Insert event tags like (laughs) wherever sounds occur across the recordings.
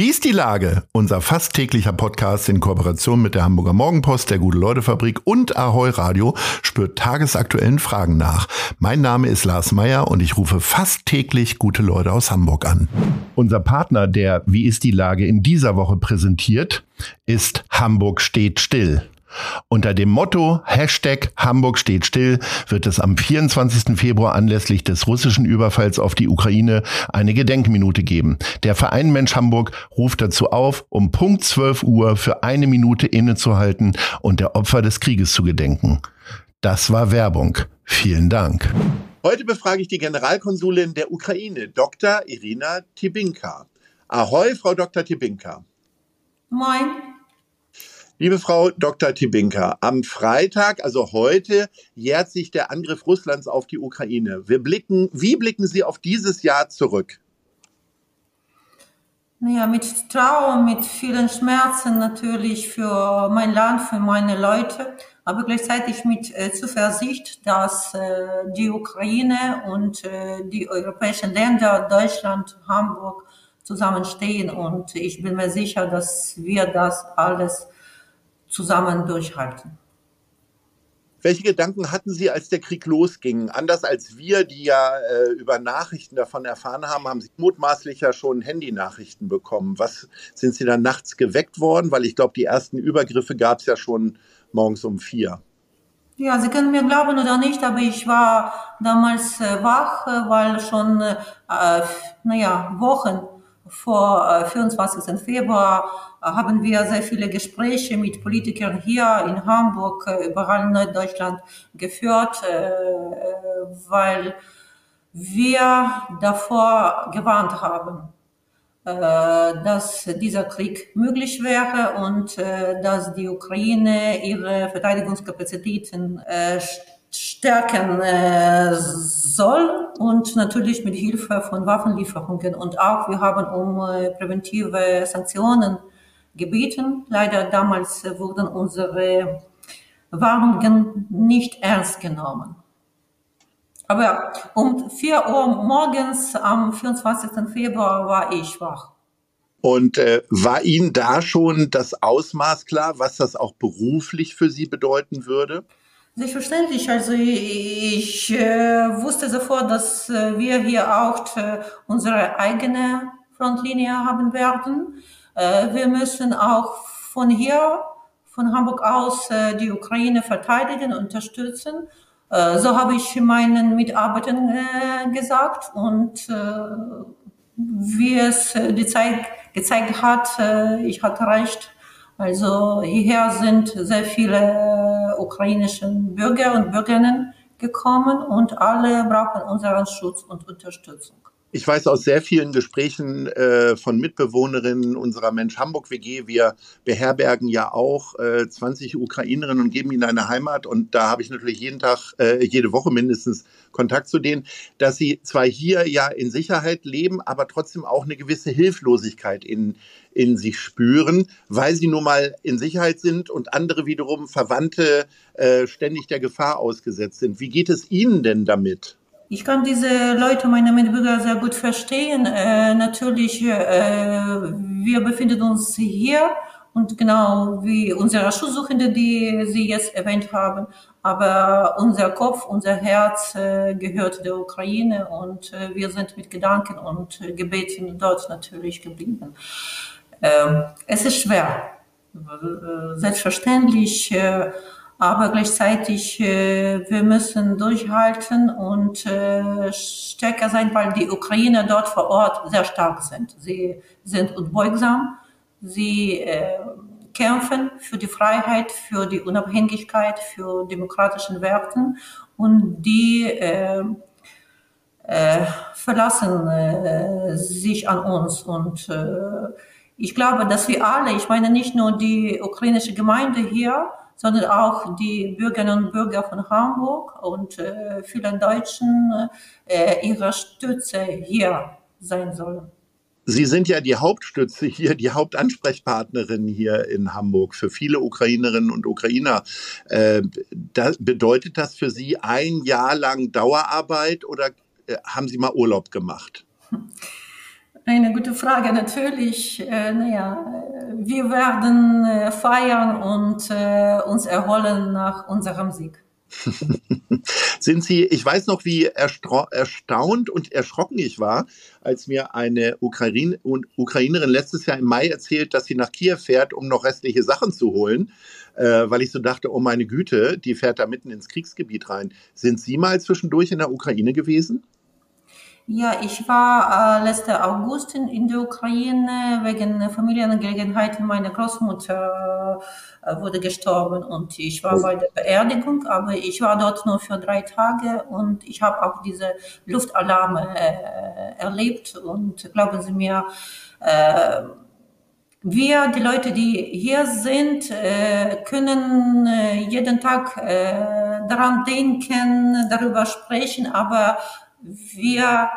Wie ist die Lage? Unser fast täglicher Podcast in Kooperation mit der Hamburger Morgenpost, der Gute-Leute-Fabrik und Ahoi Radio spürt tagesaktuellen Fragen nach. Mein Name ist Lars Meyer und ich rufe fast täglich gute Leute aus Hamburg an. Unser Partner, der Wie ist die Lage in dieser Woche präsentiert, ist Hamburg steht still. Unter dem Motto Hashtag Hamburg steht still wird es am 24. Februar anlässlich des russischen Überfalls auf die Ukraine eine Gedenkminute geben. Der Verein Mensch Hamburg ruft dazu auf, um Punkt 12 Uhr für eine Minute innezuhalten und der Opfer des Krieges zu gedenken. Das war Werbung. Vielen Dank. Heute befrage ich die Generalkonsulin der Ukraine, Dr. Irina Tibinka. Ahoi, Frau Dr. Tibinka. Moin. Liebe Frau Dr. Tibinka, am Freitag, also heute, jährt sich der Angriff Russlands auf die Ukraine. Wir blicken, wie blicken Sie auf dieses Jahr zurück? Naja, mit Trauer, mit vielen Schmerzen natürlich für mein Land, für meine Leute, aber gleichzeitig mit äh, Zuversicht, dass äh, die Ukraine und äh, die europäischen Länder, Deutschland, Hamburg zusammenstehen. Und ich bin mir sicher, dass wir das alles zusammen durchhalten. Welche Gedanken hatten Sie, als der Krieg losging? Anders als wir, die ja äh, über Nachrichten davon erfahren haben, haben Sie mutmaßlich ja schon Handynachrichten bekommen. Was sind Sie dann nachts geweckt worden? Weil ich glaube, die ersten Übergriffe gab es ja schon morgens um vier. Ja, Sie können mir glauben oder nicht, aber ich war damals äh, wach, äh, weil schon, äh, naja, Wochen vor 24. Äh, Februar äh, haben wir sehr viele Gespräche mit Politikern hier in Hamburg, äh, überall in Norddeutschland geführt, weil wir davor gewarnt haben, dass dieser Krieg möglich wäre und dass die Ukraine ihre Verteidigungskapazitäten stärken äh, soll und natürlich mit Hilfe von Waffenlieferungen. Und auch wir haben um äh, präventive Sanktionen gebeten. Leider damals wurden unsere Warnungen nicht ernst genommen. Aber um 4 Uhr morgens am 24. Februar war ich wach. Und äh, war Ihnen da schon das Ausmaß klar, was das auch beruflich für Sie bedeuten würde? Selbstverständlich. Also ich äh, wusste sofort, dass äh, wir hier auch äh, unsere eigene Frontlinie haben werden. Äh, wir müssen auch von hier, von Hamburg aus, äh, die Ukraine verteidigen, unterstützen. Äh, so habe ich meinen Mitarbeitern gesagt und wie es die Zeit gezeigt hat, ich hatte recht also hierher sind sehr viele ukrainische Bürger und Bürgerinnen gekommen und alle brauchen unseren Schutz und Unterstützung. Ich weiß aus sehr vielen Gesprächen äh, von Mitbewohnerinnen unserer Mensch Hamburg WG, wir beherbergen ja auch äh, 20 Ukrainerinnen und geben ihnen eine Heimat. Und da habe ich natürlich jeden Tag, äh, jede Woche mindestens Kontakt zu denen, dass sie zwar hier ja in Sicherheit leben, aber trotzdem auch eine gewisse Hilflosigkeit in, in sich spüren, weil sie nun mal in Sicherheit sind und andere wiederum Verwandte äh, ständig der Gefahr ausgesetzt sind. Wie geht es Ihnen denn damit? Ich kann diese Leute, meine Mitbürger, sehr gut verstehen. Äh, natürlich, äh, wir befinden uns hier und genau wie unsere Schutzsuchende, die Sie jetzt erwähnt haben. Aber unser Kopf, unser Herz äh, gehört der Ukraine und äh, wir sind mit Gedanken und äh, Gebeten dort natürlich geblieben. Ähm, es ist schwer. Äh, selbstverständlich aber gleichzeitig äh, wir müssen durchhalten und äh, stärker sein, weil die Ukrainer dort vor Ort sehr stark sind. Sie sind unbeugsam, sie äh, kämpfen für die Freiheit, für die Unabhängigkeit, für demokratischen Werten. Und die äh, äh, verlassen äh, sich an uns. Und äh, ich glaube, dass wir alle, ich meine nicht nur die ukrainische Gemeinde hier, sondern auch die Bürgerinnen und Bürger von Hamburg und äh, vielen Deutschen äh, ihre Stütze hier sein sollen. Sie sind ja die Hauptstütze hier, die Hauptansprechpartnerin hier in Hamburg für viele Ukrainerinnen und Ukrainer. Äh, das, bedeutet das für Sie ein Jahr lang Dauerarbeit oder äh, haben Sie mal Urlaub gemacht? (laughs) Eine gute Frage, natürlich. Äh, naja, wir werden äh, feiern und äh, uns erholen nach unserem Sieg. (laughs) Sind Sie, ich weiß noch, wie erstaunt und erschrocken ich war, als mir eine Ukraine, Ukrainerin letztes Jahr im Mai erzählt, dass sie nach Kiew fährt, um noch restliche Sachen zu holen, äh, weil ich so dachte, oh meine Güte, die fährt da mitten ins Kriegsgebiet rein. Sind Sie mal zwischendurch in der Ukraine gewesen? Ja, ich war äh, letzten August in, in der Ukraine wegen Familienangelegenheiten. Meine Großmutter äh, wurde gestorben und ich war bei der Beerdigung, aber ich war dort nur für drei Tage und ich habe auch diese Luftalarme äh, erlebt und glauben Sie mir, äh, wir, die Leute, die hier sind, äh, können äh, jeden Tag äh, daran denken, darüber sprechen, aber wir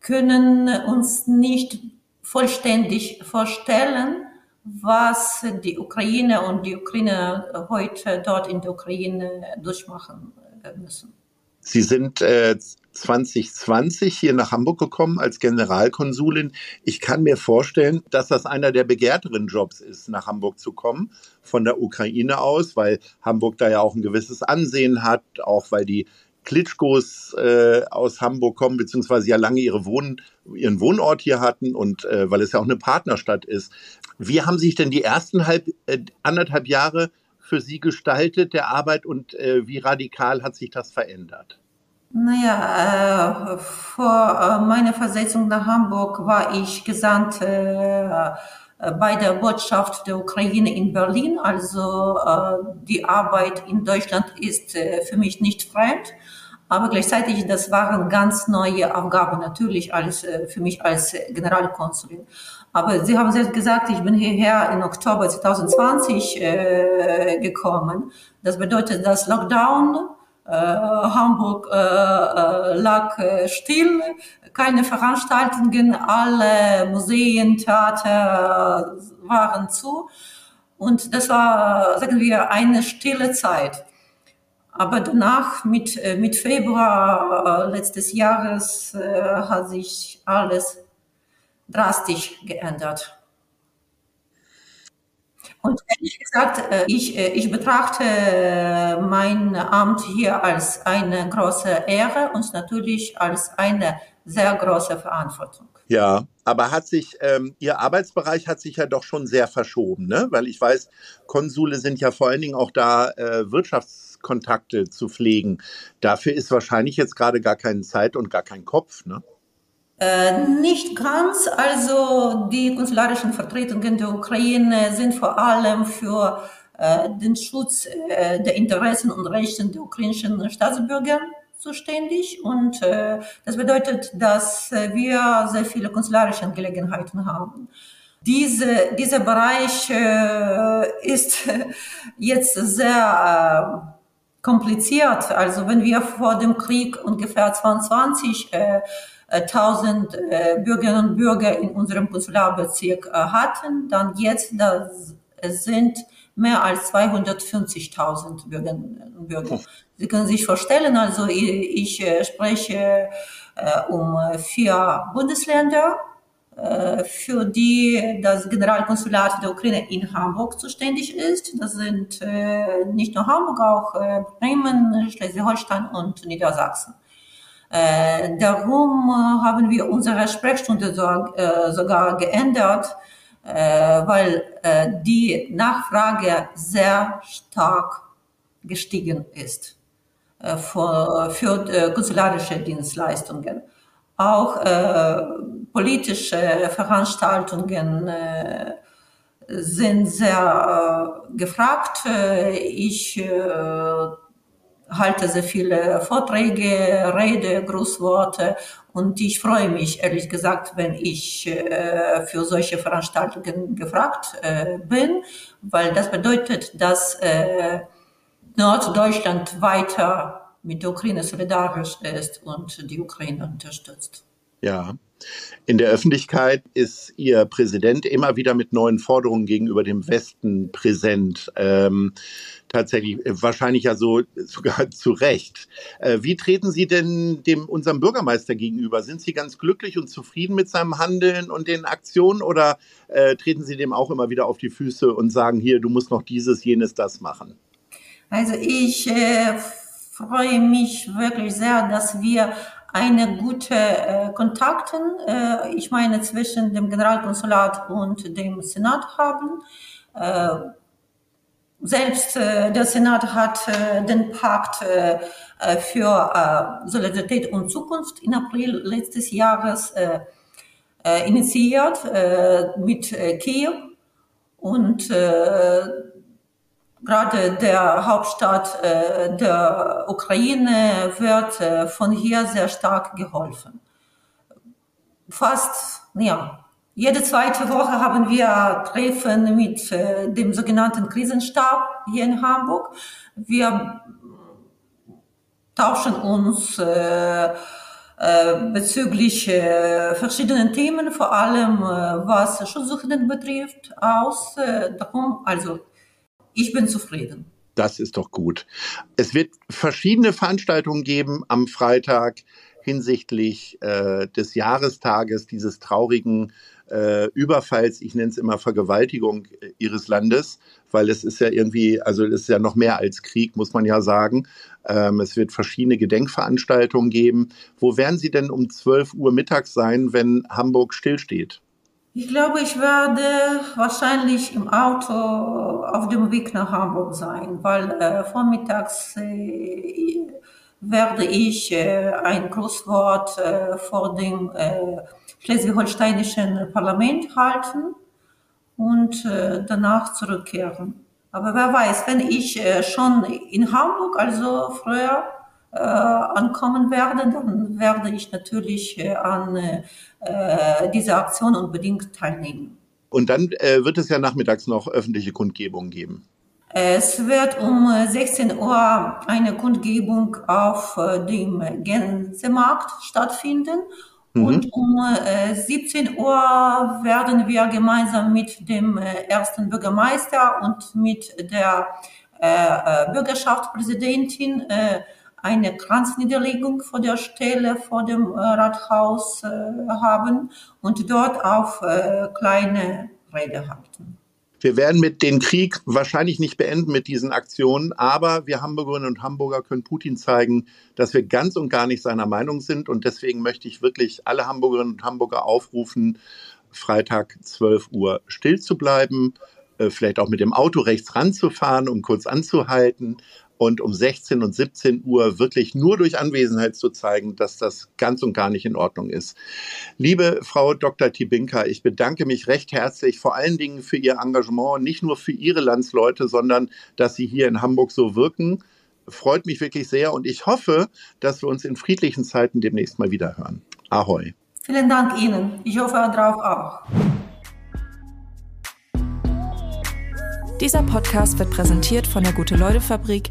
können uns nicht vollständig vorstellen, was die Ukraine und die Ukraine heute dort in der Ukraine durchmachen müssen. Sie sind äh, 2020 hier nach Hamburg gekommen als Generalkonsulin. Ich kann mir vorstellen, dass das einer der begehrteren Jobs ist, nach Hamburg zu kommen, von der Ukraine aus, weil Hamburg da ja auch ein gewisses Ansehen hat, auch weil die Klitschkos äh, aus Hamburg kommen, beziehungsweise ja lange ihre Wohn ihren Wohnort hier hatten und äh, weil es ja auch eine Partnerstadt ist. Wie haben sich denn die ersten halb, äh, anderthalb Jahre für Sie gestaltet, der Arbeit, und äh, wie radikal hat sich das verändert? Naja, äh, vor äh, meiner Versetzung nach Hamburg war ich gesandt äh, bei der Botschaft der Ukraine in Berlin. Also äh, die Arbeit in Deutschland ist äh, für mich nicht fremd. Aber gleichzeitig, das waren ganz neue Aufgaben natürlich als, äh, für mich als Generalkonsulin. Aber Sie haben selbst gesagt, ich bin hierher im Oktober 2020 äh, gekommen. Das bedeutet, dass Lockdown, äh, Hamburg äh, äh lag äh, still, keine Veranstaltungen, alle Museen, Theater waren zu. Und das war, sagen wir, eine stille Zeit. Aber danach, mit, äh, mit Februar äh, letztes Jahres, äh, hat sich alles drastisch geändert. Und ehrlich gesagt, ich, ich betrachte mein Amt hier als eine große Ehre und natürlich als eine sehr große Verantwortung. Ja, aber hat sich, ähm, Ihr Arbeitsbereich hat sich ja doch schon sehr verschoben, ne? Weil ich weiß, Konsule sind ja vor allen Dingen auch da, äh, Wirtschaftskontakte zu pflegen. Dafür ist wahrscheinlich jetzt gerade gar keine Zeit und gar kein Kopf, ne? Äh, nicht ganz. Also die konsularischen Vertretungen der Ukraine sind vor allem für äh, den Schutz äh, der Interessen und Rechten der ukrainischen Staatsbürger zuständig und äh, das bedeutet, dass äh, wir sehr viele konsularische Angelegenheiten haben. Diese, dieser Bereich äh, ist (laughs) jetzt sehr kompliziert. Also wenn wir vor dem Krieg ungefähr 22 äh, 1000 äh, Bürgerinnen und Bürger in unserem Konsularbezirk äh, hatten, dann jetzt das sind mehr als 250.000 Bürgerinnen und Bürger. Sie können sich vorstellen, also ich, ich äh, spreche äh, um vier Bundesländer, äh, für die das Generalkonsulat der Ukraine in Hamburg zuständig ist. Das sind äh, nicht nur Hamburg, auch äh, Bremen, Schleswig-Holstein und Niedersachsen. Äh, darum haben wir unsere Sprechstunde so, sogar geändert, weil die Nachfrage sehr stark gestiegen ist. Äh, für, für äh, konsularische Dienstleistungen. Auch äh, politische Veranstaltungen äh, sind sehr äh, gefragt. Ich äh, halte sehr viele Vorträge, Rede, Grußworte und ich freue mich ehrlich gesagt, wenn ich äh, für solche Veranstaltungen gefragt äh, bin, weil das bedeutet, dass äh, Norddeutschland weiter mit der Ukraine solidarisch ist und die Ukraine unterstützt. Ja. In der Öffentlichkeit ist Ihr Präsident immer wieder mit neuen Forderungen gegenüber dem Westen präsent. Ähm, tatsächlich äh, wahrscheinlich ja so (laughs) sogar zu Recht. Äh, wie treten Sie denn dem unserem Bürgermeister gegenüber? Sind Sie ganz glücklich und zufrieden mit seinem Handeln und den Aktionen oder äh, treten Sie dem auch immer wieder auf die Füße und sagen hier, du musst noch dieses, jenes, das machen? Also ich äh, freue mich wirklich sehr, dass wir eine gute äh, Kontakten, äh, ich meine zwischen dem Generalkonsulat und dem Senat haben. Äh, selbst äh, der Senat hat äh, den Pakt äh, äh für äh, Solidarität und Zukunft in April letztes Jahres äh, äh, initiiert äh, mit äh, Kiew und äh, gerade der Hauptstadt äh, der Ukraine wird äh, von hier sehr stark geholfen. Fast, ja, jede zweite Woche haben wir Treffen mit äh, dem sogenannten Krisenstab hier in Hamburg. Wir tauschen uns äh, äh, bezüglich äh, verschiedenen Themen, vor allem äh, was Schutzsuchenden betrifft, aus. Darum, also ich bin zufrieden. Das ist doch gut. Es wird verschiedene Veranstaltungen geben am Freitag hinsichtlich äh, des Jahrestages dieses traurigen äh, Überfalls, ich nenne es immer Vergewaltigung äh, ihres Landes, weil es ist ja irgendwie, also es ist ja noch mehr als Krieg, muss man ja sagen. Ähm, es wird verschiedene Gedenkveranstaltungen geben. Wo werden Sie denn um 12 Uhr mittags sein, wenn Hamburg stillsteht? Ich glaube, ich werde wahrscheinlich im Auto auf dem Weg nach Hamburg sein, weil äh, vormittags äh, werde ich äh, ein Großwort äh, vor dem äh, schleswig-holsteinischen Parlament halten und äh, danach zurückkehren. Aber wer weiß, wenn ich äh, schon in Hamburg, also früher, äh, ankommen werde, dann werde ich natürlich äh, an äh, dieser Aktion unbedingt teilnehmen. Und dann äh, wird es ja nachmittags noch öffentliche Kundgebungen geben. Es wird um 16 Uhr eine Kundgebung auf äh, dem Gänsemarkt stattfinden. Mhm. Und um 17 Uhr werden wir gemeinsam mit dem ersten Bürgermeister und mit der Bürgerschaftspräsidentin eine Kranzniederlegung vor der Stelle vor dem äh, Rathaus äh, haben und dort auf äh, kleine Rede halten. Wir werden mit den Krieg wahrscheinlich nicht beenden mit diesen Aktionen, aber wir Hamburgerinnen und Hamburger können Putin zeigen, dass wir ganz und gar nicht seiner Meinung sind. Und deswegen möchte ich wirklich alle Hamburgerinnen und Hamburger aufrufen, Freitag 12 Uhr still zu bleiben, vielleicht auch mit dem Auto rechts ranzufahren, um kurz anzuhalten, und um 16 und 17 Uhr wirklich nur durch Anwesenheit zu zeigen, dass das ganz und gar nicht in Ordnung ist. Liebe Frau Dr. Tibinka, ich bedanke mich recht herzlich vor allen Dingen für Ihr Engagement, nicht nur für Ihre Landsleute, sondern dass Sie hier in Hamburg so wirken. Freut mich wirklich sehr und ich hoffe, dass wir uns in friedlichen Zeiten demnächst mal wieder hören. Ahoi. Vielen Dank Ihnen. Ich hoffe darauf auch. Dieser Podcast wird präsentiert von der Gute-Leute-Fabrik